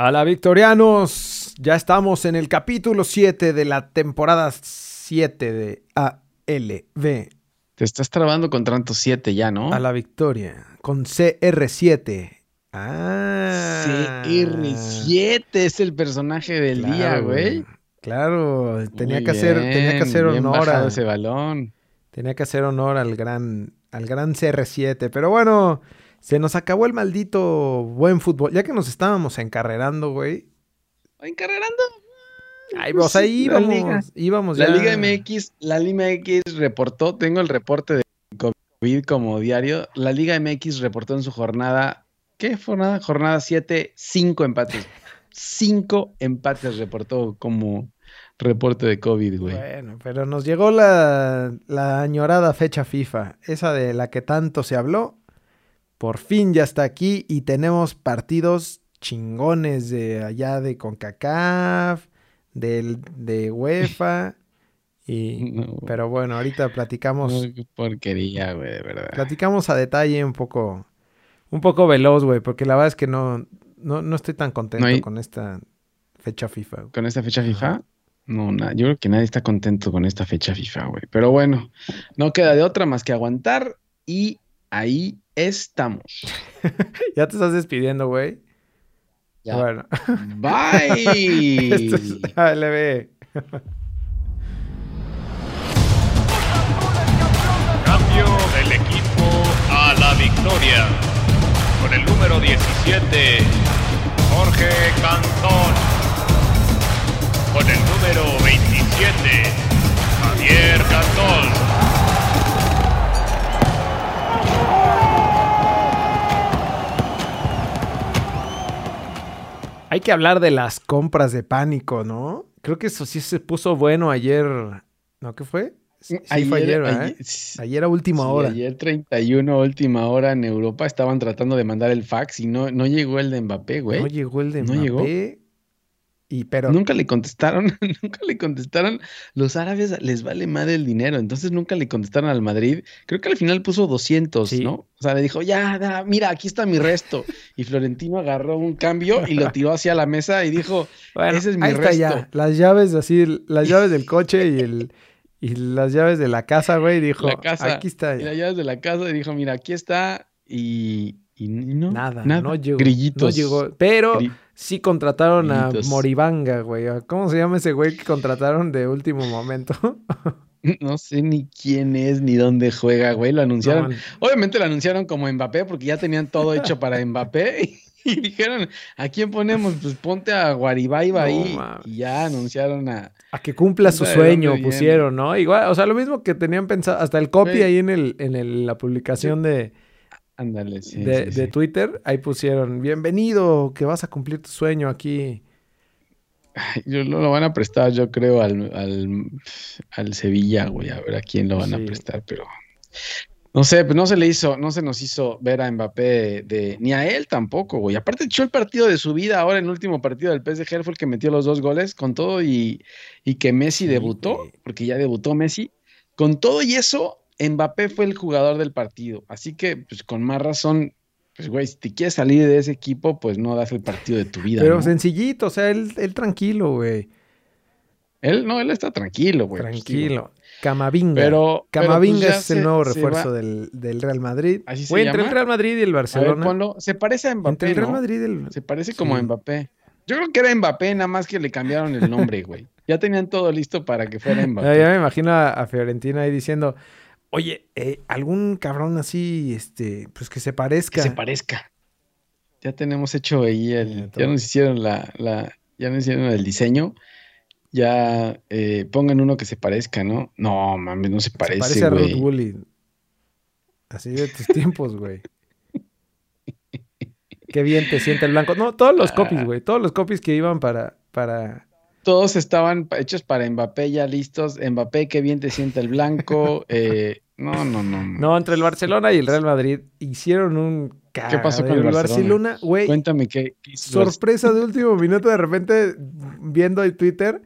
A la Victorianos, ya estamos en el capítulo 7 de la temporada 7 de ALB. Te estás trabando con tanto 7 ya, ¿no? A la Victoria, con CR7. Ah. CR7 es el personaje del día, güey. Claro, tenía que, hacer, tenía que hacer honor a ese balón. Tenía que hacer honor al gran, al gran CR7. Pero bueno, se nos acabó el maldito buen fútbol. Ya que nos estábamos encarrerando, güey. ¿Encarrerando? Ay, pues ahí íbamos, íbamos ya. La Liga MX, la Liga MX reportó, tengo el reporte de COVID como diario. La Liga MX reportó en su jornada, ¿qué jornada? Jornada 7, 5 empates. 5 empates reportó como reporte de COVID, güey. Bueno, pero nos llegó la, la añorada fecha FIFA, esa de la que tanto se habló. Por fin ya está aquí y tenemos partidos chingones de allá de CONCACAF, del, de UEFA. Y, pero bueno, ahorita platicamos. qué porquería, güey, de verdad. Platicamos a detalle un poco, un poco veloz, güey, porque la verdad es que no, no, estoy tan contento con esta fecha FIFA. ¿Con esta fecha FIFA? No, yo creo que nadie está contento con esta fecha FIFA, güey. Pero bueno, no queda de otra más que aguantar y ahí estamos. ya te estás despidiendo, güey. Ya. Bueno. Bye. Esto es ALB. Cambio del equipo a la victoria. Con el número 17, Jorge Cantón con el número 27, Javier Cantón. Hay que hablar de las compras de pánico, ¿no? Creo que eso sí se puso bueno ayer. ¿No? ¿Qué fue? Sí, ayer, fue ayer, ayer, ayer, a última hora. Ayer 31 última hora en Europa estaban tratando de mandar el fax y no, no llegó el de Mbappé, güey. No llegó el de Mbappé. ¿No llegó? Pero... Nunca le contestaron, nunca le contestaron. Los árabes les vale madre el dinero, entonces nunca le contestaron al Madrid. Creo que al final puso 200, ¿no? O sea, le dijo, ya, mira, aquí está mi resto. Y Florentino agarró un cambio y lo tiró hacia la mesa y dijo, ese es mi resto. Ya. Las llaves así, las llaves del coche y el... Y las llaves de la casa, güey, dijo, aquí está. Y las llaves de la casa y dijo, mira, aquí está. Y, y no, nada, nada, no llegó. Grillitos. No llegó. Pero sí contrataron a Moribanga, güey. ¿Cómo se llama ese güey que contrataron de último momento? no sé ni quién es ni dónde juega, güey. Lo anunciaron. Obviamente lo anunciaron como Mbappé porque ya tenían todo hecho para Mbappé. Y, dijeron, ¿a quién ponemos? Pues ponte a Guaribaiba ahí. Y ya anunciaron a. A que cumpla su sueño, pusieron, ¿no? Igual, o sea, lo mismo que tenían pensado, hasta el copy ahí en, el, en la publicación de Ándale, sí, de, Twitter, ahí pusieron, bienvenido, que vas a cumplir tu sueño aquí. yo, lo van a prestar, yo creo, al, al, Sevilla, güey, a ver a quién lo van a prestar, pero no sé, pues no se le hizo, no se nos hizo ver a Mbappé de, ni a él tampoco, güey. Aparte echó el partido de su vida ahora en el último partido del PSG, fue el que metió los dos goles con todo y, y que Messi debutó, porque ya debutó Messi. Con todo y eso, Mbappé fue el jugador del partido, así que pues con más razón, pues güey, si te quieres salir de ese equipo, pues no das el partido de tu vida. Pero sencillito, o sea, él, tranquilo, güey. Él no, él está tranquilo, güey. Pues, tranquilo. Camavinga. Pero, pues, Camavinga es el nuevo refuerzo del, Real Madrid. Así se entre el Real Madrid y el Barcelona. se parece a Mbappé. Entre el Real Madrid y el... Se parece como a Mbappé. Yo creo que era Mbappé, nada más que le cambiaron el nombre, güey. ya tenían todo listo para que fuera Mbappé. Ya, me imagino a, a Fiorentina ahí diciendo, Oye, eh, algún cabrón así, este, pues que se parezca. Que se parezca. Ya tenemos hecho ahí el, ya nos hicieron la, la, ya nos hicieron el diseño. Ya eh, pongan uno que se parezca, ¿no? No, mames, no se parece. Se parece a Rod Woolley. Así de tus tiempos, güey. Qué bien te siente el blanco. No, todos los copies, güey. Todos los copies que iban para, para, todos estaban hechos para Mbappé ya listos. Mbappé, qué bien te siente el blanco. Eh, no, no, no, no. entre el Barcelona y el Real Madrid hicieron un ¿Qué pasó con el Barcelona? güey. Cuéntame qué. sorpresa de último minuto, de repente viendo el Twitter,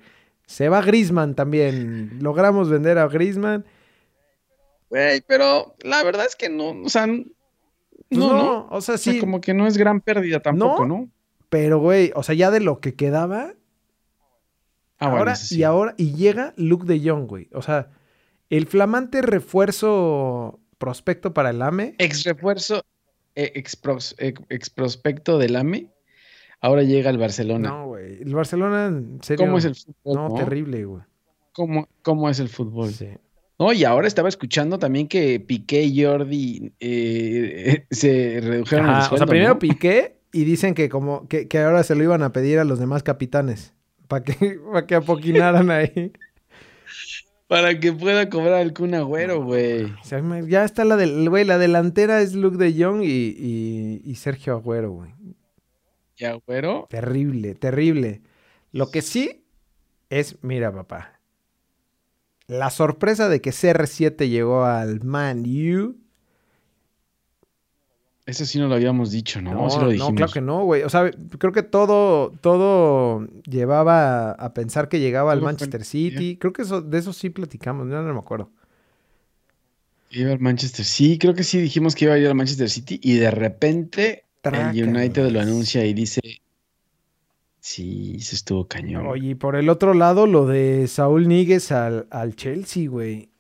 se va Grisman también. Logramos vender a Grisman. Güey, pero la verdad es que no, o sea, no, pues no, o sea, sí. como que no es gran pérdida tampoco, ¿no? Pero, güey, o sea, ya de lo que quedaba. Ah, ahora, sí. y ahora, y llega Luke de Jong, güey. O sea, el flamante refuerzo prospecto para el AME. Ex refuerzo, eh, ex, pros- ex- ex prospecto del AME, ahora llega al Barcelona. No, güey. El Barcelona, en serio. ¿Cómo es el fútbol? No, no? terrible, güey. ¿Cómo, cómo es el fútbol? Sí. No, y ahora estaba escuchando también que Piqué y Jordi eh, se redujeron el Ajá, o sueldo, sea, primero ¿no? Piqué y dicen que como que, que ahora se lo iban a pedir a los demás capitanes. Para que, para que apoquinaran ahí. Para que pueda cobrar el Kun Agüero, güey. O sea, me- ya está la del, güey, la delantera es Luke de Jong y, y- y Sergio Agüero, güey. Y Agüero, Terrible, terrible. Lo que sí es, mira, papá. La sorpresa de que CR7 llegó al Man U. eso sí no lo habíamos dicho, ¿no? No, sí lo no, claro que no, güey. O sea, creo que todo, todo llevaba a pensar que llegaba al fue- Manchester City. Creo que eso, de eso sí platicamos, yo no me acuerdo. Iba al Manchester. Sí, creo que sí dijimos que iba a ir al Manchester City y de repente el United lo anuncia y dice, sí, se estuvo cañón. Oye, y por el otro lado, lo de Saúl Níguez al, al Chelsea, güey.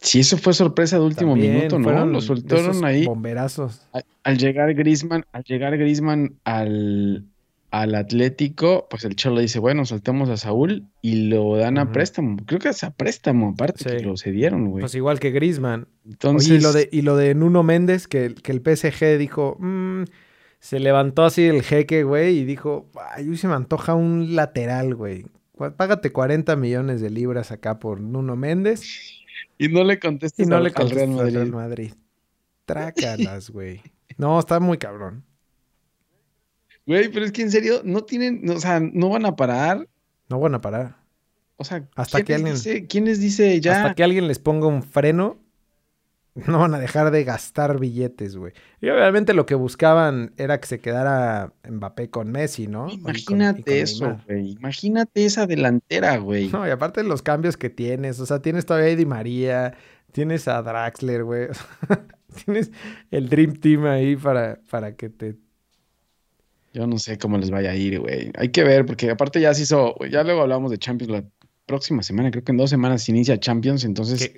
Sí, eso fue sorpresa de último También minuto, ¿no? Lo soltaron ahí. Bomberazos. Al, al llegar Griezmann, al llegar Griezmann al, al Atlético, pues el Cholo dice, bueno, soltamos a Saúl y lo dan a préstamo. Creo que es a préstamo, aparte Sí. que lo cedieron, güey. Pues igual que Griezmann. Entonces, Oye, y lo de, y lo de Nuno Méndez, que, que el PSG dijo, "Mm", se levantó así el jeque, güey, y dijo, ay, se me antoja un lateral, güey. Págate 40 millones de libras acá por Nuno Méndez y no le y contestas no al, le al Real al Madrid. Real Madrid. Trácalas, güey. No, está muy cabrón. Güey, pero es que en serio, no tienen, o sea, no van a parar. No van a parar. O sea, Hasta ¿quién, que alguien- dice, quién les dice ya? Hasta que alguien les ponga un freno, no van a dejar de gastar billetes, güey. Y obviamente lo que buscaban era que se quedara Mbappé con Messi, ¿no? Y con- y con Imagínate eso, güey. Imagínate esa delantera, güey. No, y aparte los cambios que tienes, o sea, tienes todavía a Di María, tienes a Draxler, güey. tienes el Dream Team ahí para, para que te... Yo no sé cómo les vaya a ir, güey. Hay que ver, porque aparte ya se hizo, ya luego hablamos de Champions la próxima semana, creo que en dos semanas se inicia Champions, entonces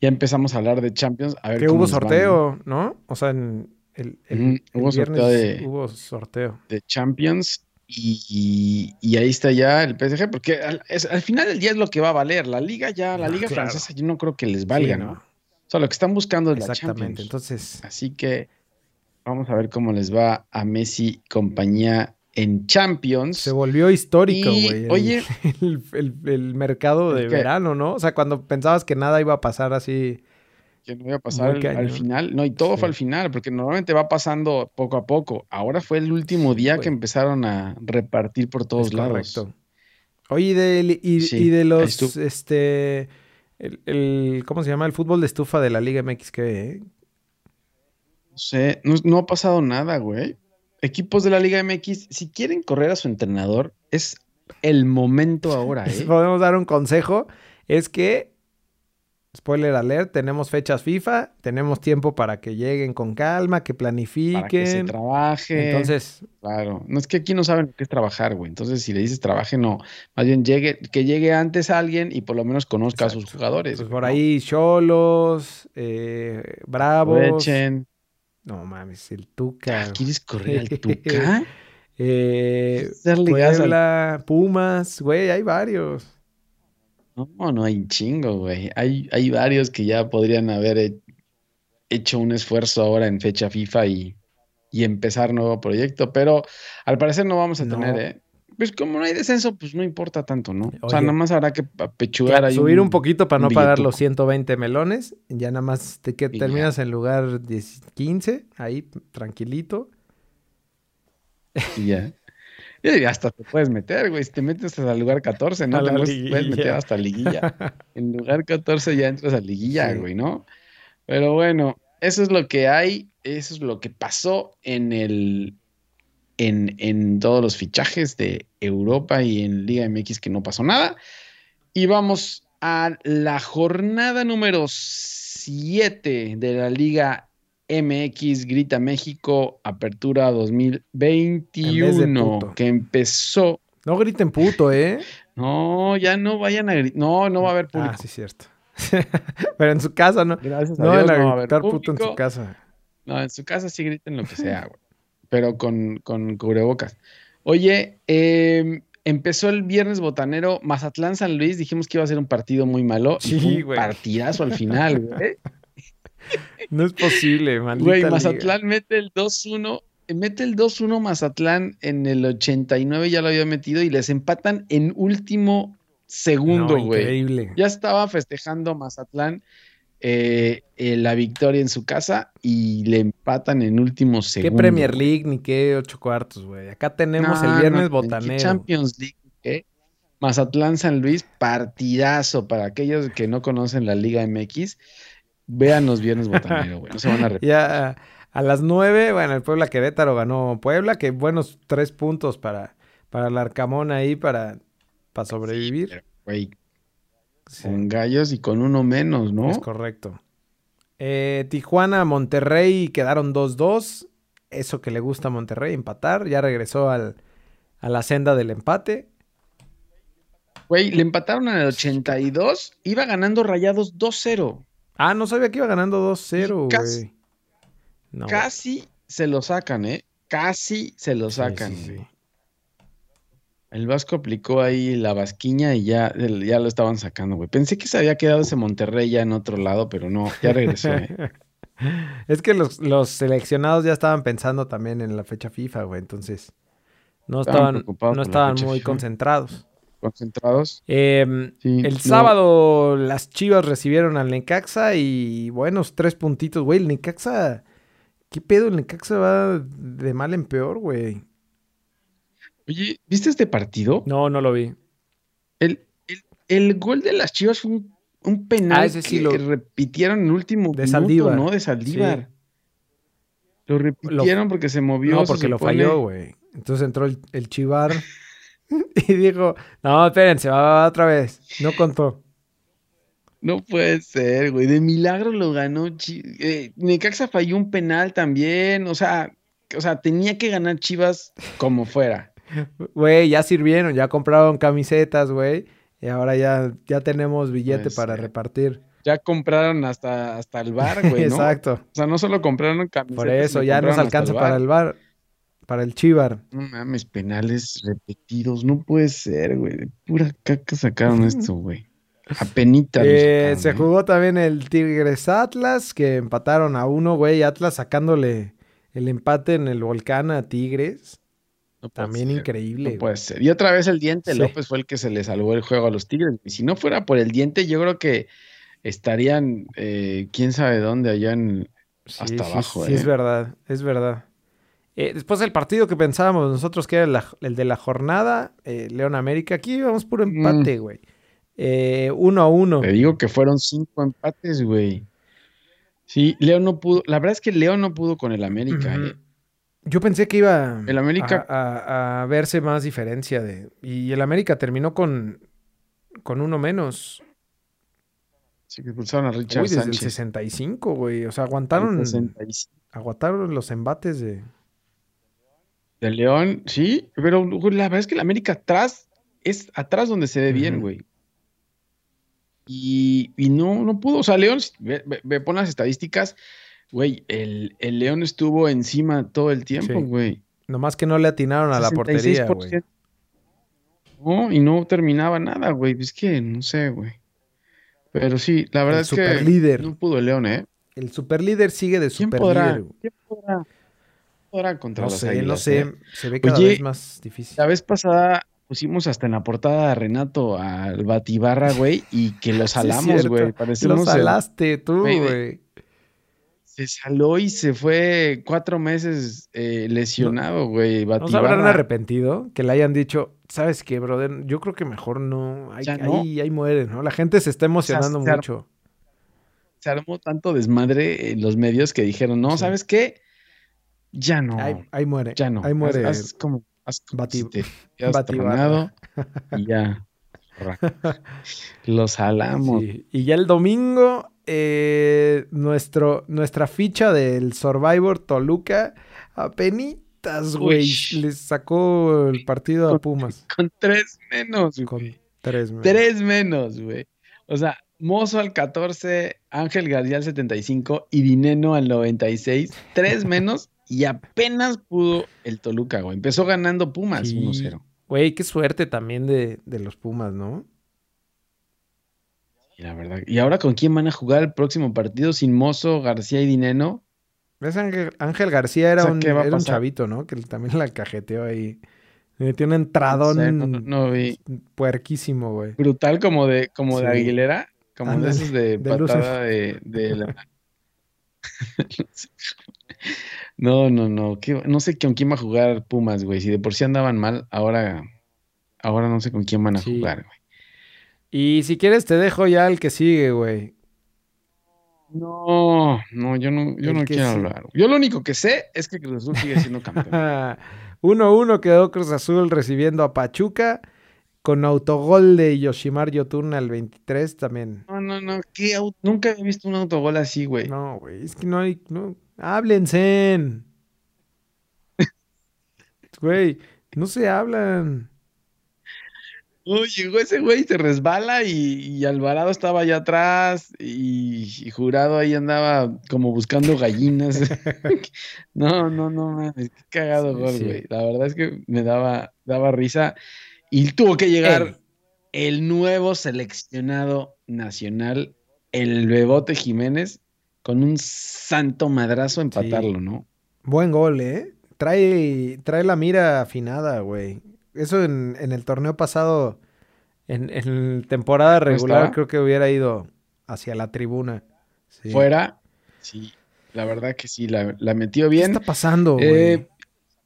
ya empezamos a hablar de Champions, a ver que hubo ¿no? sorteo, ¿no? O sea, en el, el- hubo sorteo viernes de- hubo sorteo. de Champions y, y- ahí está ya el PSG, porque al, es- al final del día es lo que va a valer. La liga ya, la Ah, liga claro. francesa yo no creo que les valga, Sí, ¿no? O sea, lo que están buscando es la Exactamente. Champions. Entonces, Así que vamos a ver cómo les va a Messi compañía en Champions. se volvió histórico, güey. oye- el, el- el mercado de verano, ¿no? O sea, cuando pensabas que nada iba a pasar así. que no iba a pasar al, final. No, y todo Sí. fue al final, porque normalmente va pasando poco a poco. Ahora fue el último día que empezaron a repartir por todos Es lados. correcto. Oye, y de, y, Sí, y de los, este, el, ¿cómo se llama? El fútbol de estufa de la Liga MX, ¿qué? eh? No sé, no, no ha pasado nada, güey. Equipos de la Liga MX, si quieren correr a su entrenador, es el momento ahora, ¿eh? Podemos dar un consejo, es que, spoiler alert, tenemos fechas FIFA, tenemos tiempo para que lleguen con calma, que Para que se planifiquen. trabaje. Entonces, Claro, no es que aquí no saben lo que es trabajar, güey. Entonces, si le dices trabaje, no. Más bien llegue, que llegue antes alguien y por lo menos conozca a sus jugadores. pues por ¿no? ahí, Cholos, eh, Bravos. No mames, el Tuca. Ah, ¿Quieres correr al Tuca? Eh, Darle gas al- Puebla, Pumas, güey, hay varios. No, no hay chingo, güey. Hay, hay varios que ya podrían haber he- hecho un esfuerzo ahora en fecha FIFA y, y empezar nuevo proyecto, pero al parecer no vamos a No. tener, ¿eh? Pues como no hay descenso, pues no importa tanto, ¿no? O sea, nada más habrá que apechugar ahí Subir un, poquito para no pagar los 120 melones. Ya nada más te que Y ya. terminas en lugar 10 15, ahí tranquilito. y ya. Y hasta te puedes meter, güey. Si te metes hasta el lugar 14, ¿no? Te puedes, meter hasta liguilla. En lugar 14 ya entras a liguilla, Sí. güey, ¿no? Pero bueno, eso es lo que hay. Eso es lo que pasó en el. En, en todos los fichajes de Europa y en Liga MX que no pasó nada. Y vamos a la jornada número 7 de la Liga MX Grita México Apertura 2021 que empezó. No griten puto, ¿eh? No, ya no vayan a gritar. No, no va a haber público. Ah, sí, cierto. Pero en su casa no. Gracias a no Dios, no va a haber puto en su casa. No, en su casa sí griten lo que sea, güey. Pero con, con cubrebocas. Oye, eh, empezó el viernes botanero Mazatlán San Luis. Dijimos que iba a ser un partido muy malo. y Sí, fue un güey. partidazo al final, güey. No es posible, maldita Güey, liga. Mazatlán mete el 2-1. Mete el 2-1 Mazatlán en el 89, ya lo había metido, y les empatan en último segundo, No, güey. Increíble. Ya estaba festejando Mazatlán eh, eh, la victoria en su casa y le empatan en último ¿Qué segundo. Premier League ni qué ocho cuartos, güey? Acá tenemos No, el viernes no, ¿qué botanero. Champions League, ¿qué? Mazatlán San Luis, partidazo para aquellos que no conocen la Liga MX. Vean los viernes botanero, güey. No se van a arrepentir. Ya a las nueve, bueno, el Puebla Querétaro ganó Puebla, que buenos tres puntos para, para el Arcamón ahí para, para sobrevivir. Pero, Güey, Sí, con gallos y con uno menos, ¿no? es correcto. Eh, Tijuana, Monterrey quedaron 2-2. Eso que le gusta a Monterrey, empatar. Ya regresó al, a la senda del empate. Güey, le empataron en el 82, iba ganando Rayados 2-0. Ah, no sabía que iba ganando 2-0, Y casi-. No, Casi se lo sacan, ¿eh? Casi se lo sacan. sí, sí. El Vasco aplicó ahí la vasquiña y ya, ya lo estaban sacando, güey. Pensé que se había quedado ese Monterrey ya en otro lado, pero no, ya regresó, ¿eh? Es que los, los seleccionados ya estaban pensando también en la fecha FIFA, güey. Entonces, no Estaban no estaban muy FIFA. concentrados. Concentrados. Em, Sí, el no. sábado las Chivas recibieron al Necaxa y buenos tres puntitos, güey. El Necaxa, ¿qué pedo? El Necaxa va de mal en peor, güey. Oye, ¿viste este partido? No, no lo vi. El, el, el gol de las Chivas fue un, un penal Ah, ese sí que lo- repitieron en último De minuto. ¿no? De Saldívar. Lo repitieron porque se movió. No, porque lo supone. falló, güey. Entonces entró el, el Chivar y dijo, no, espérense, va, va otra vez. No contó. No puede ser, güey. De milagro lo ganó. Eh, Necaxa falló un penal también. O sea, o sea, tenía que ganar Chivas como fuera. Güey, ya sirvieron, ya compraron camisetas, güey. Y ahora ya, ya tenemos billete Puede para repartir. Ya compraron hasta, hasta el bar, güey, ¿no? Exacto. O sea, no solo compraron camisetas. Por eso ya nos alcanza el para el bar, para el Chivar. No mames, penales repetidos. No puede ser, güey. De pura caca sacaron esto, güey. Apenita. Eh, sacaron, se ¿eh? jugó también el Tigres Atlas, que empataron a uno, güey. Atlas sacándole el empate en el volcán a Tigres. No También ser, increíble. No puede ser. Y otra vez el diente Sí. López fue el que se le salvó el juego a los Tigres. Y si no fuera por el diente, yo creo que estarían, eh, quién sabe dónde, allá en. Sí, hasta sí, abajo, sí, ¿eh? es verdad, es verdad. Eh, después del partido que pensábamos nosotros que era el de la jornada, eh, León América, aquí vamos puro Mm. empate, güey. Eh, uno a uno. Te digo que fueron cinco empates, güey. Sí, Leo no pudo. La verdad es que Leo no pudo con el América. ¿eh? Yo pensé que iba El América- a, a- a verse más diferencia de. Y el América terminó con, con uno menos. Sí, que expulsaron a Richard Uy, desde Sánchez. el 65, güey. O sea, aguantaron, 65. aguantaron los embates de. De León, sí, pero güey, la verdad es que el América atrás es atrás donde se ve bien, güey. Y, y no, no pudo. O sea, León, ve, ve- ve, pon las estadísticas, güey, el, el León estuvo encima todo el tiempo, Sí. güey. Nomás que no le atinaron a la portería, güey. 66%. No, y no terminaba nada, güey. Es que no sé, güey. Pero sí, la verdad El es que superlíder. no pudo el León, ¿eh? El superlíder sigue de ¿Quién superlíder. podrá? ¿Quién podrá? podrá contra No las sé, no Águilas, sé. eh? Se ve cada Oye, vez más difícil. La vez pasada pusimos hasta en la portada a Renato al Batibarra, güey, y que lo Sí, salamos, güey. Lo Parecemos el- salaste tú, güey. Se saló y se fue cuatro meses eh, lesionado, güey. ¿No se Batibarra. habrán arrepentido? Que le hayan dicho, ¿sabes qué, brother? Yo creo que mejor no. Ahí, Ya no. ahí, ahí muere, ¿no? La gente se está emocionando se mucho. Se armó tanto desmadre en los medios que dijeron, no, Sí. ¿sabes qué? Ya no. Ahí, ahí muere. ya no. Ahí muere. Haz, haz como, haz como Bati- si te tronado y ya. Lo salamos. Sí. Y ya el domingo, eh, nuestro, nuestra ficha del Survivor Toluca apenitas, güey. Les sacó el partido a Pumas. Con tres menos, Con tres menos. Tres menos, güey. O sea, Mozo al 14, Ángel García al 75 y Dineno al 96. Tres menos y apenas pudo el Toluca, güey. Empezó ganando Pumas 1-0. Güey, qué suerte también de, de los Pumas, ¿no? Y la verdad. ¿Y ahora con quién van a jugar el próximo partido sin Mozo, García y Dineno? ¿Ves? Ángel, Ángel García era, un, era un chavito, ¿no? Que también la cajeteó ahí. Metió un entradón No sé, no- no vi. puerquísimo, güey. Brutal como de, como de. Aguilera. Como de esos de patada de, de la... No, no, no. ¿Qué- no sé con quién va a jugar Pumas, güey. Si de por sí andaban mal, ahora, ahora no sé con quién van a Sí. jugar, güey. Y si quieres te dejo ya el que sigue, güey. No, no, yo no, yo no quiero sí. hablar. Yo lo único que sé es que Cruz Azul sigue siendo campeón. 1-1 quedó Cruz Azul recibiendo a Pachuca con autogol de Yoshimar Yotun al 23 también. No, no, no. ¿qué au- Nunca he visto un autogol así, güey. No, güey, es que no hay... No, háblense. Güey, no se hablan. No, llegó ese güey, se resbala y, y Alvarado estaba allá atrás y, y Jurado ahí andaba como buscando gallinas. No, no, no, mames, qué cagado Sí, gol, sí. güey. La verdad es que me daba, daba risa y tuvo que llegar el nuevo seleccionado nacional, el Bebote Jiménez, con un santo madrazo a empatarlo, ¿no? Buen gol, ¿eh? Trae, trae la mira afinada, güey. Eso en, en el torneo pasado, en, en temporada regular, estaba? creo que hubiera ido hacia la tribuna. Sí. Fuera, sí, la verdad que sí, la, la metió ¿Qué bien. está pasando? Eh,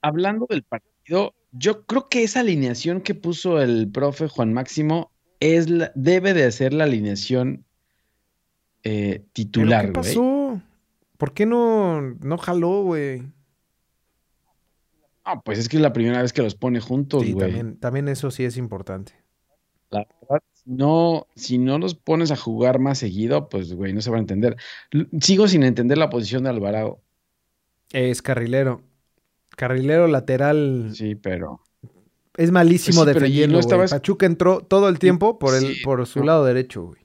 hablando del partido, yo creo que esa alineación que puso el profe Juan Máximo es la- debe de ser la alineación eh, ¿Pero titular, qué güey. pasó? ¿Por qué no, no jaló, güey? Ah, pues es que es la primera vez que los pone juntos, Sí, güey. también, también eso sí es importante. La verdad, si no, si no los pones a jugar más seguido, pues, güey, no se van a entender. Sigo sin entender la posición de Alvarado. Es carrilero. Carrilero lateral Sí, pero. es malísimo Pues sí, pero ¿y defendiendo, no estabas- Pachuca entró todo el tiempo por, el, Sí, por su no. lado derecho, güey.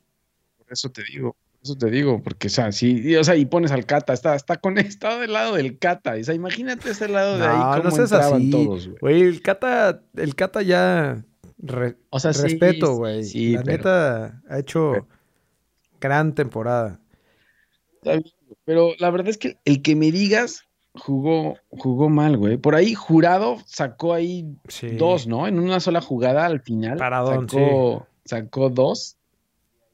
Por eso te digo, eso te digo, porque, o sea, sí, o sea, y pones al Cata, está, está conectado del lado del Cata. O sea, imagínate ese lado de ahí, No, cómo no seas entraban así. todos, güey. Güey, el Cata, el Cata ya re- O sea, respeto, sí, güey. sí, la pero- neta ha hecho pero- gran temporada. Pero la verdad es que el que me digas jugó, jugó mal, güey. Por ahí Jurado sacó ahí Sí. dos, ¿no? En una sola jugada al final. Paradón, sacó, sacó dos.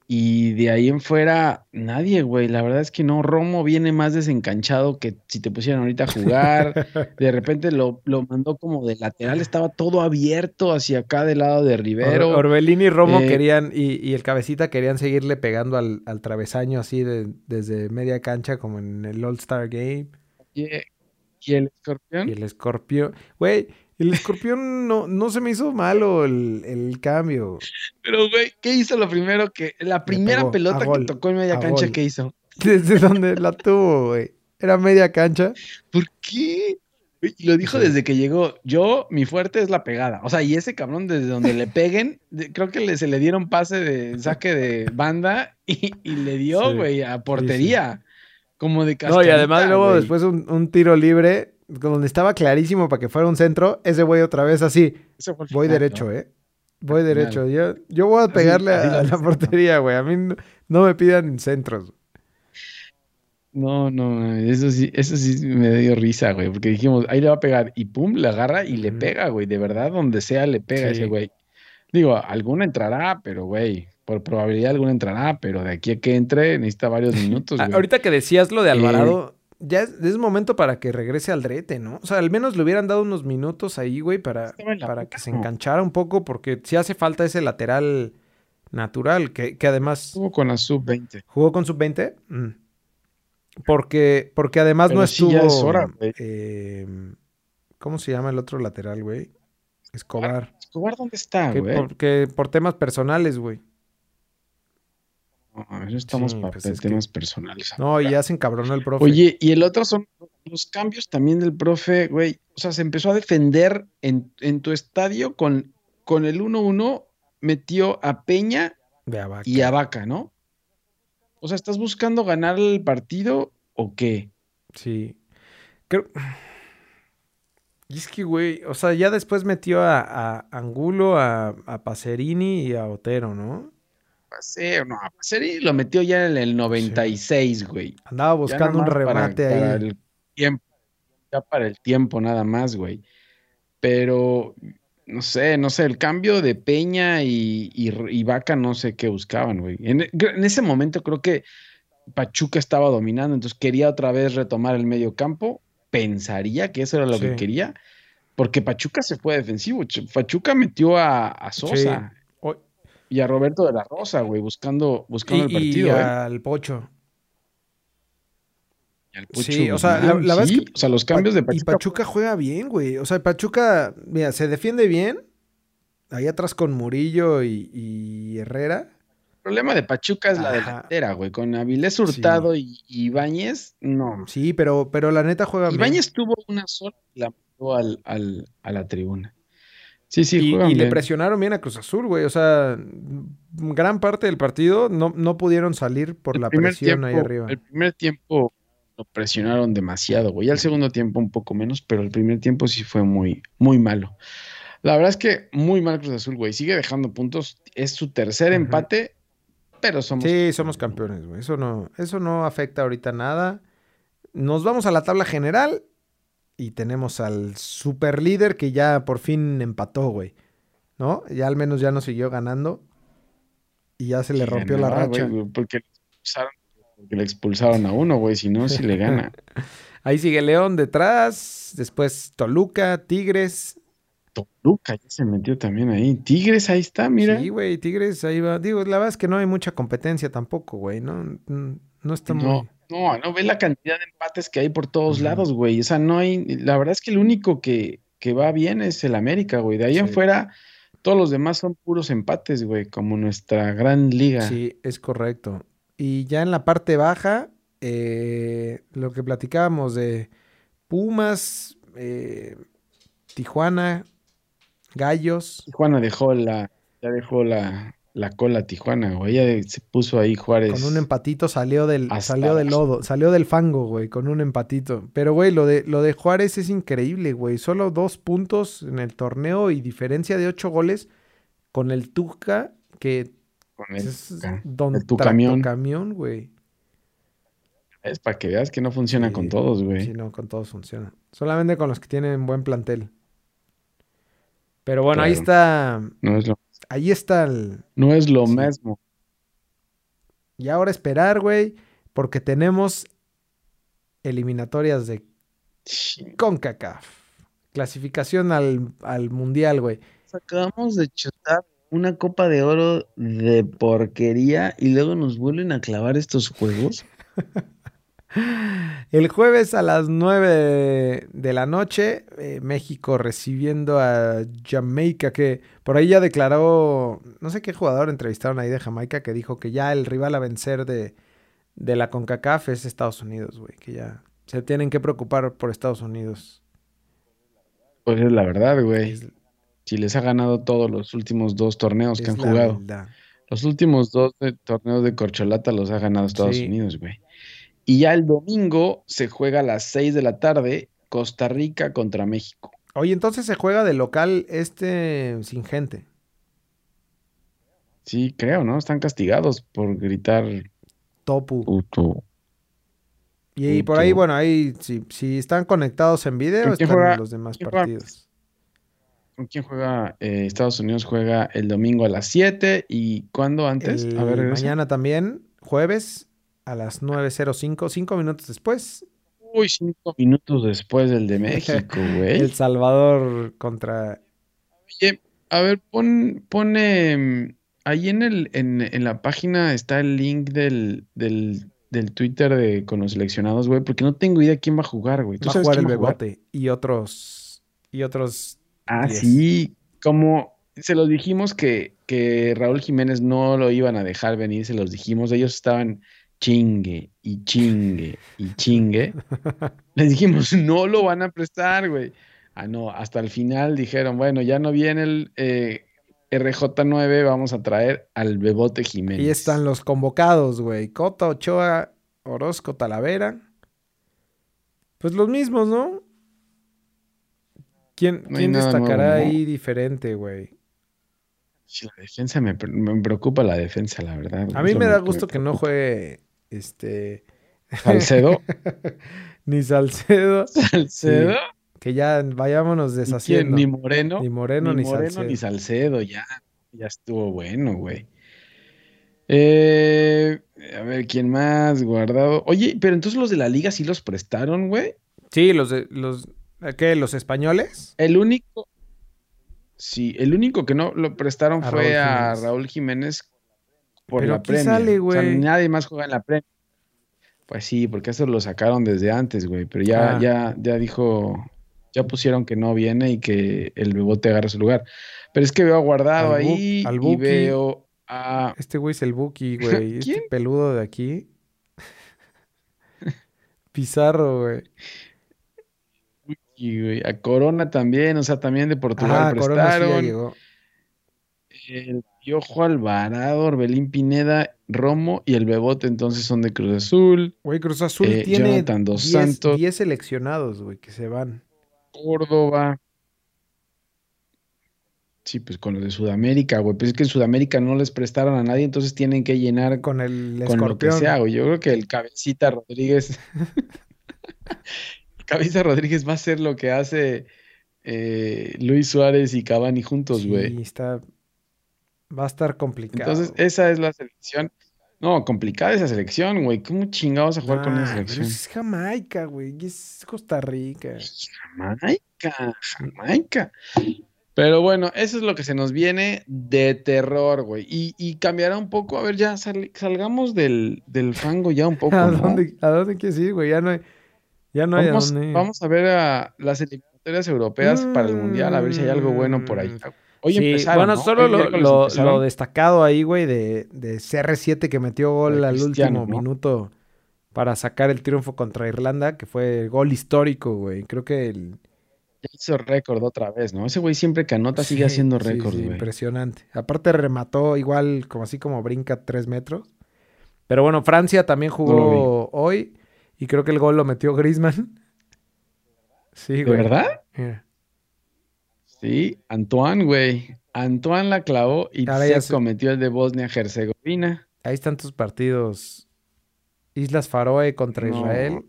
Y de ahí en fuera, nadie, güey. La verdad es que no. Romo viene más desencanchado que si te pusieran ahorita a jugar. De repente lo, lo mandó como de lateral. Estaba todo abierto hacia acá del lado de Rivero. Or- Orbelín y Romo eh, querían, y, y el cabecita querían seguirle pegando al, al travesaño así de- desde media cancha, como en el All-Star Game. Y, y el escorpión. Y el escorpión. Güey, el escorpión no, no se me hizo malo el, el cambio. Pero, güey, ¿qué hizo lo primero que... La primera pegó, pelota gol, que tocó en media cancha, gol. ¿qué hizo? Desde donde la tuvo, güey. Era media cancha. ¿Por qué? Y lo dijo Sí. desde que llegó. Yo, mi fuerte es la pegada. O sea, y ese cabrón, desde donde le peguen, de- creo que le, se le dieron pase de saque de banda y, y le dio, Sí, güey, a portería. Como de No, y además luego después un, un tiro libre, donde estaba clarísimo para que fuera un centro, ese güey otra vez así. Voy final, derecho, ¿no? ¿eh? Voy final. derecho. Yo, yo voy a pegarle así a, la portería, güey. A mí no, no me pidan centros. No, no, eso sí, eso sí me dio risa, güey, porque dijimos, ahí le va a pegar y pum, le agarra y le pega, güey, de verdad, donde sea le pega Sí. ese güey. Digo, alguna entrará, pero güey, por probabilidad alguna entrará, pero de aquí a que entre necesita varios minutos, Ah, güey. ahorita que decías lo de Eh, Alvarado, ya es, es momento para que regrese al drete, ¿no? O sea, al menos le hubieran dado unos minutos ahí, güey, para, para que se enganchara un poco, porque sí hace falta ese lateral natural, que, que además Estuvo con la sub-20. jugó con sub-20. Mm. Porque, porque además no Pero estuvo. es hora, eh, ¿Cómo se llama el otro lateral, güey? Escobar. Escobar, ¿dónde está, Que güey? por, que por temas personales, güey. No, eso estamos para pues temas personales. No, y ya se encabronó el profe. Oye, y el otro son los cambios también del profe, güey. O sea, se empezó a defender en, tu estadio con, con el 1-1, metió a Peña y a Vaca, ¿no? O sea, ¿estás buscando ganar el partido o qué? Sí. Creo. Y es que, güey, o sea, ya después metió a, Angulo, a, a Pacerini y a Otero, ¿no? No, a Pacerini lo metió ya en el 96, güey. Andaba buscando un remate ahí. Para el tiempo, ya para el tiempo nada más, güey. Pero, no sé, no sé, el cambio de Peña y, Vaca, no sé qué buscaban, güey. En, en, ese momento creo que Pachuca estaba dominando, entonces quería otra vez retomar el medio campo pensaría que eso era lo que quería, porque Pachuca se fue defensivo. Pachuca metió a, Sosa y a Roberto de la Rosa, güey, buscando, buscando el partido. Y ¿eh? al Pocho. Y al Pocho. Sí, o sea, la, verdad es que. O sea, los cambios de Pachuca. Y Pachuca juega bien, güey. O sea, Pachuca, mira, se defiende bien. Ahí atrás con Murillo y Herrera problema de Pachuca es la delantera, güey. Con Avilés Hurtado y Ibáñez, no. Sí, pero, pero la neta juega Ibáñez tuvo una sola y la mandó al, a la tribuna. Sí, sí, y, y le presionaron bien a Cruz Azul, güey. O sea, gran parte del partido no, no pudieron salir por la presión ahí arriba. El primer tiempo lo presionaron demasiado, güey. El segundo tiempo un poco menos, pero el primer tiempo sí fue muy, muy malo. La verdad es que muy mal Cruz Azul, güey. Sigue dejando puntos. Es su tercer empate pero somos. Sí, somos campeones, güey. Eso no, eso no afecta ahorita nada. Nos vamos a la tabla general y tenemos al super líder que ya por fin empató, güey. ¿No? Ya al menos ya no siguió ganando. Y ya se le rompió la racha. porque, le expulsaron a uno, güey. Si no, si le gana. Ahí sigue León detrás. Después Toluca, Tigres, Toluca ya se metió también ahí. Tigres, ahí está, mira. Sí, güey, Tigres, ahí va. Digo, la verdad es que no hay mucha competencia tampoco, güey. No, no está muy. No, no, no ve la cantidad de empates que hay por todos lados, güey. O sea, no hay. La verdad es que el único que, que va bien es el América, güey. De ahí en fuera, todos los demás son puros empates, güey, como nuestra gran liga. Sí, es correcto. Y ya en la parte baja, eh, lo que platicábamos de Pumas, eh, Tijuana, Gallos. Tijuana dejó la, ya dejó la, la cola Tijuana, güey. Ya se puso ahí Juárez. Con un empatito salió del, salió del lodo, salió del fango, güey, con un empatito. Pero, güey, lo de, lo de Juárez es increíble, güey. Solo dos puntos en el torneo y diferencia de ocho goles con el Tuca, que con el, es don el tu camión. camión, güey. Es para que veas que no funciona con todos, güey. Sí, no, con todos funciona. Solamente con los que tienen buen plantel. Pero bueno, ahí está. No es lo Ahí está el. No es lo mismo. Y ahora esperar, güey, porque tenemos eliminatorias de CONCACAF. Clasificación al, al mundial, güey. Acabamos de chutar una copa de oro de porquería y luego nos vuelven a clavar estos juegos. El jueves a las 9 de la noche, eh, México recibiendo a Jamaica, que por ahí ya declaró, no sé qué jugador entrevistaron ahí de Jamaica, que dijo que ya el rival a vencer de, de la CONCACAF es Estados Unidos, güey, que ya se tienen que preocupar por Estados Unidos. Pues es la verdad, güey. Si les ha ganado todos los últimos dos torneos que han jugado. Los últimos dos torneos de corcholata los ha ganado Estados Unidos, güey. Y ya el domingo se juega a las 6 de la tarde Costa Rica contra México. Oye, entonces se juega de local este sin gente. Sí, creo, ¿no? Están castigados por gritar Topu. Y, por ahí, bueno, ahí si, si están conectados en video, están juega, los demás partidos. ¿Con quién juega? Eh, Estados Unidos juega el domingo a las 7 y ¿cuándo antes? a ver, mañana también, jueves, a las 9.05, cinco minutos después. Uy, cinco minutos después del de México, güey. El Salvador contra. Oye, a ver, pon, pone. Mm, ahí en, el, en, la página está el link del, del, Twitter de, con los seleccionados, güey, porque no tengo idea quién va a jugar, güey. ¿Tú va a jugar el Bebote y otros. Y otros. Ah, sí. Como se lo dijimos que, que Raúl Jiménez no lo iban a dejar venir, se los dijimos, ellos estaban chingue y chingue y chingue. Les dijimos, no lo van a prestar, güey. Ah, no, hasta el final dijeron, bueno, ya no viene el eh, RJ9, vamos a traer al Bebote Jiménez. Ahí están los convocados, güey. Cota, Ochoa, Orozco, Talavera. Pues los mismos, ¿no? ¿Quién, destacará ahí diferente, güey? la defensa me, preocupa la defensa, la verdad. A mí me da gusto que no juegue este. Salcedo. ni Salcedo. Salcedo. Que ya vayámonos deshaciendo. Ni Moreno. Ni Moreno, ni, Salcedo. Ni Salcedo, ya. Ya estuvo bueno, güey. Eh, a ver, ¿quién más? Guardado. Oye, pero entonces los de la liga sí los prestaron, güey. Sí, los de los ¿qué? ¿Los españoles? El único. Sí, el único que no lo prestaron fue a Raúl Jiménez por la Premier. Sale, o sea, nadie más juega en la Premier. Pues sí, porque eso lo sacaron desde antes, güey. Pero ya, ah. ya, ya dijo, ya pusieron que no viene y que el Bebote agarra su lugar. Pero es que veo guardado ahí y veo a... Este güey es el Buki, güey. Este peludo de aquí. Pizarro, güey. A Corona también, o sea, también de Portugal prestaron. El Piojo Alvarado, Orbelín Pineda, Romo y el Bebote entonces son de Cruz Azul. Güey, Cruz Azul eh, tiene 10 seleccionados, güey, que se van. Córdoba. Sí, pues con los de Sudamérica, güey. Pues es que en Sudamérica no les prestaron a nadie, entonces tienen que llenar con el con lo que sea, güey. Yo creo que el cabecita Rodríguez. Cabeza Rodríguez va a ser lo que hace eh, Luis Suárez y Cavani juntos, güey. Sí, está. Va a estar complicado. Entonces, esa es la selección. No, complicada esa selección, güey. ¿Cómo chingados a jugar con esa selección? Es Jamaica, güey. Es Costa Rica. Jamaica, Jamaica. Pero bueno, eso es lo que se nos viene de terror, güey. Y, cambiará un poco. A ver, ya salgamos del, del fango ya un poco. ¿A, dónde, ¿A dónde quieres ir, güey? Ya no hay. Ya no vamos, hay vamos a ver a las eliminatorias europeas para el Mundial, a ver si hay algo bueno por ahí. Mm. Hoy empezaron, Bueno, solo lo, destacado ahí, güey, de, de, CR7 que metió gol al último minuto para sacar el triunfo contra Irlanda, que fue gol histórico, güey. Creo que el... Hizo récord otra vez, ¿no? Ese güey siempre que anota sigue haciendo récord, güey. impresionante. Aparte remató igual, como así como brinca tres metros. Pero bueno, Francia también jugó hoy. Y creo que el gol lo metió Griezmann. Sí, güey. ¿De verdad? Sí, Antoine, güey. Antoine la clavó y se cometió el de Bosnia-Herzegovina. Ahí están tus partidos. Islas Faroe contra Israel.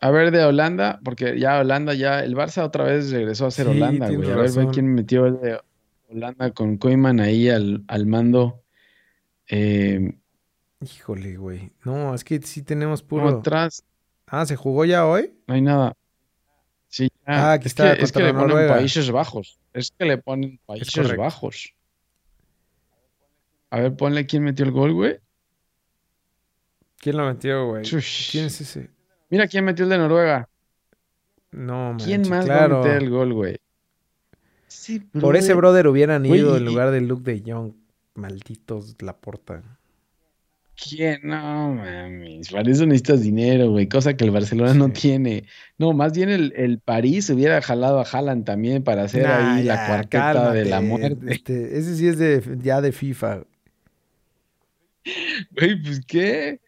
A ver de Holanda, porque ya Holanda, ya el Barça otra vez regresó a ser Holanda, güey. A ver, quién metió el de Holanda con Koeman ahí al, al mando. Eh, Híjole, güey. No, es que sí tenemos puro. Ah, ¿se jugó ya hoy? No hay nada. Sí, Ah, aquí está. Es que, le ponen Países Bajos. Es que le ponen Países Bajos. A ver, ponle quién metió el gol, güey. ¿Quién lo metió, güey? ¿Quién es ese? Mira quién metió el de Noruega. No, ¿Quién más claro. meter el gol, güey? Sí, Por ese brother hubieran ido en lugar de Luke de Young. Malditos la porta. ¿Quién? No, mames. Para eso necesitas dinero, güey. Cosa que el Barcelona no tiene. No, más bien el, París hubiera jalado a Haaland también para hacer ahí la cuarteta de la muerte. Este, ese sí es de, ya de FIFA. Güey, pues qué.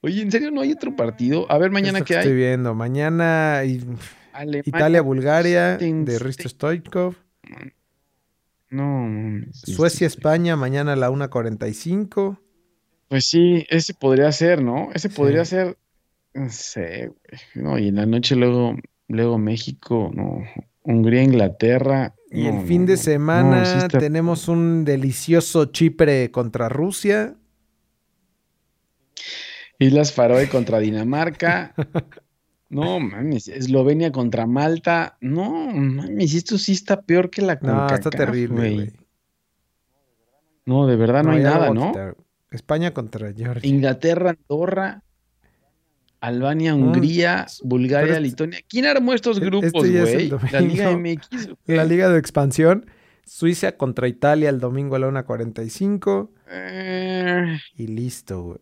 Oye, ¿en serio no hay otro partido? A ver, mañana qué hay. Estoy viendo. Mañana Italia-Bulgaria de Risto Stoikov. No, Suecia-España mañana a la 1.45. Pues sí, ese podría ser, ¿no? Ese podría ser, no sé, güey. No, y en la noche luego, luego México, no, Hungría, Inglaterra. Y el fin de semana tenemos un delicioso Chipre contra Rusia. Islas Faroe contra Dinamarca. No, mames, Eslovenia contra Malta. No, mames, esto sí está peor que la No, está terrible, güey. No, de verdad no, hay nada, ¿no? España contra Georgia. Inglaterra, Andorra, Albania, Hungría, Bulgaria, Lituania. ¿Quién armó estos este grupos, güey? la Liga MX. La Liga de Expansión. Suiza contra Italia el domingo a la 1.45. Eh, Y listo, güey.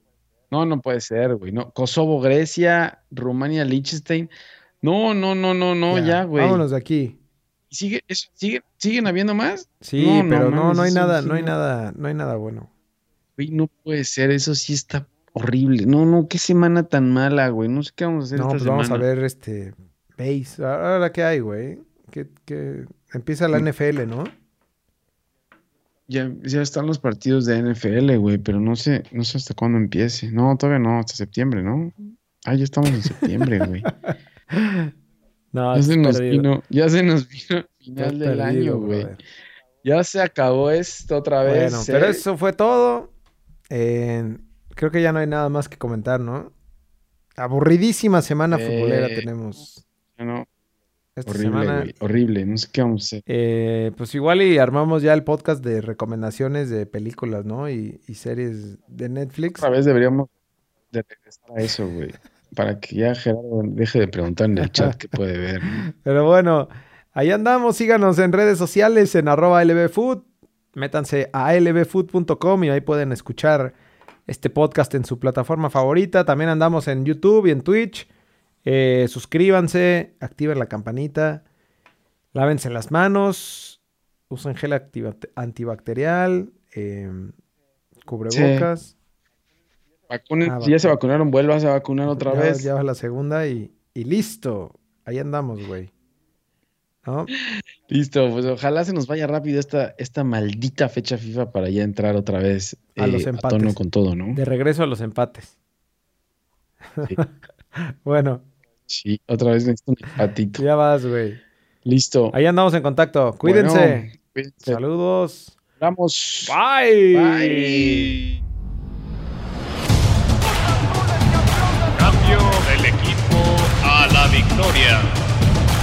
no, no puede ser, güey. No. Kosovo, Grecia, Rumania, Liechtenstein. No, no, no, no, no, ya, güey. Vámonos de aquí. ¿Sigue, eso- sigue- ¿Siguen habiendo más? Sí, No, no pero no, mames, no hay nada, no hay no. nada, no hay nada bueno. Güey, no puede ser, eso sí está horrible. No, no, qué semana tan mala, güey. No sé qué vamos a hacer No, esta pues vamos a ver este base. Ahora qué hay, güey. Que, que empieza la. NFL, ¿no? Ya, ya están los partidos de NFL, güey, pero no sé, no sé hasta cuándo empiece. No, todavía no, hasta septiembre, ¿no? Ah, ya estamos en septiembre, güey. No, Ya se nos vino, ya se nos vino el Estás final del perdido, año, güey. Ya se acabó esto otra vez. Bueno, pero ¿eh? eso fue todo. Eh, creo que ya no hay nada más que comentar, ¿no? Aburridísima semana Eh, futbolera tenemos Ya no, esta horrible, semana. horrible. No sé qué vamos a hacer. Eh, pues igual y armamos ya el podcast de recomendaciones de películas, ¿no? Y, y series de Netflix. Otra vez deberíamos de regresar a eso, güey. Para que ya Gerardo deje de preguntar en el chat qué puede ver. ¿no? Pero bueno, ahí andamos. Síganos en redes sociales en arroba lbfood. Métanse a lbfood.com y ahí pueden escuchar este podcast en su plataforma favorita. También andamos en YouTube y en Twitch. Eh, suscríbanse, activen la campanita, lávense las manos, usen gel antibacterial, eh, cubrebocas. Vacunen, Ah, si ya se vacuna. vacunaron, vuelvas a vacunar otra ya, vez. Ya va la segunda y, y listo. Ahí andamos, güey. ¿No? Listo, pues ojalá se nos vaya rápido esta, esta maldita fecha FIFA para ya entrar otra vez A los eh, empates. tono con todo, ¿no? De regreso a los empates. Sí. bueno, Sí, otra vez necesito un empatito. ya vas, güey. Listo. Ahí andamos en contacto. Cuídense. Bueno, cuídense. Saludos. Vamos. Bye. Bye. Cambio del equipo a la victoria.